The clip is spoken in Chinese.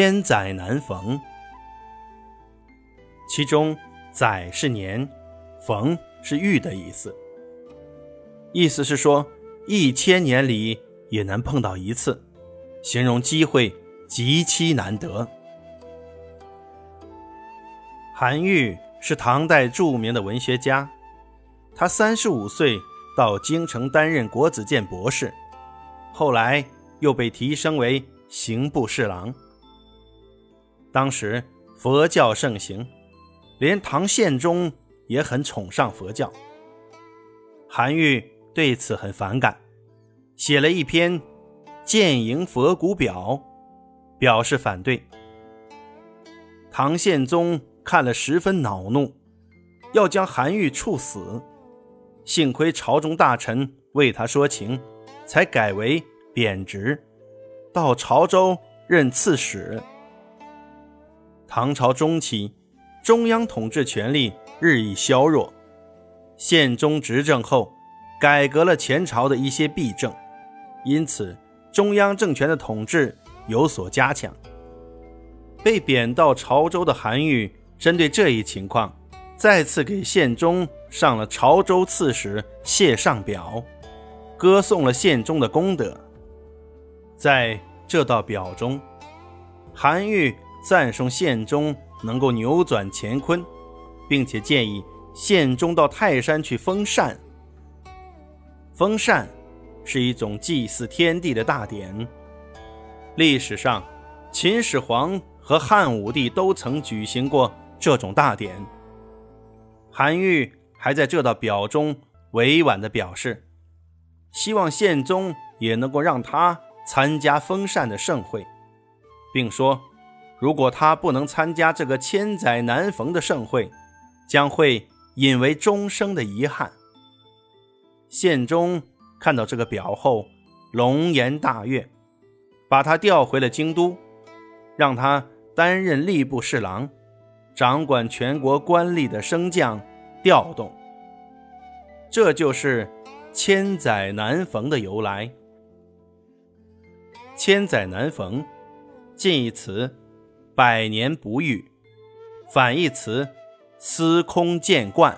千载难逢。其中“载”是年，“逢”是遇的意思。意思是说，一千年里也能碰到一次，形容机会极其难得。韩愈是唐代著名的文学家，他三十五岁到京城担任国子监博士，后来又被提升为刑部侍郎。当时佛教盛行，连唐宪宗也很崇尚佛教。韩愈对此很反感，写了一篇《谏迎佛骨表》，表示反对。唐宪宗。看了十分恼怒，要将韩愈处死。幸亏朝中大臣为他说情，才改为贬职，到潮州任刺史。唐朝中期，中央统治权力日益削弱。宪宗执政后，改革了前朝的一些弊政，因此中央政权的统治有所加强。被贬到潮州的韩愈。针对这一情况，再次给宪宗上了潮州刺史谢上表，歌颂了宪宗的功德。在这道表中，韩愈赞颂宪宗能够扭转乾坤，并且建议宪宗到泰山去封禅。封禅是一种祭祀天地的大典，历史上秦始皇和汉武帝都曾举行过。这种大典，韩愈还在这道表中委婉地表示，希望宪宗也能够让他参加封禅的盛会，并说，如果他不能参加这个千载难逢的盛会，将会引为终生的遗憾。宪宗看到这个表后，龙颜大悦，把他调回了京都，让他担任吏部侍郎。掌管全国官吏的升降调动，这就是“千载难逢”的由来。“千载难逢”近义词“百年不遇”，反义词“司空见惯”。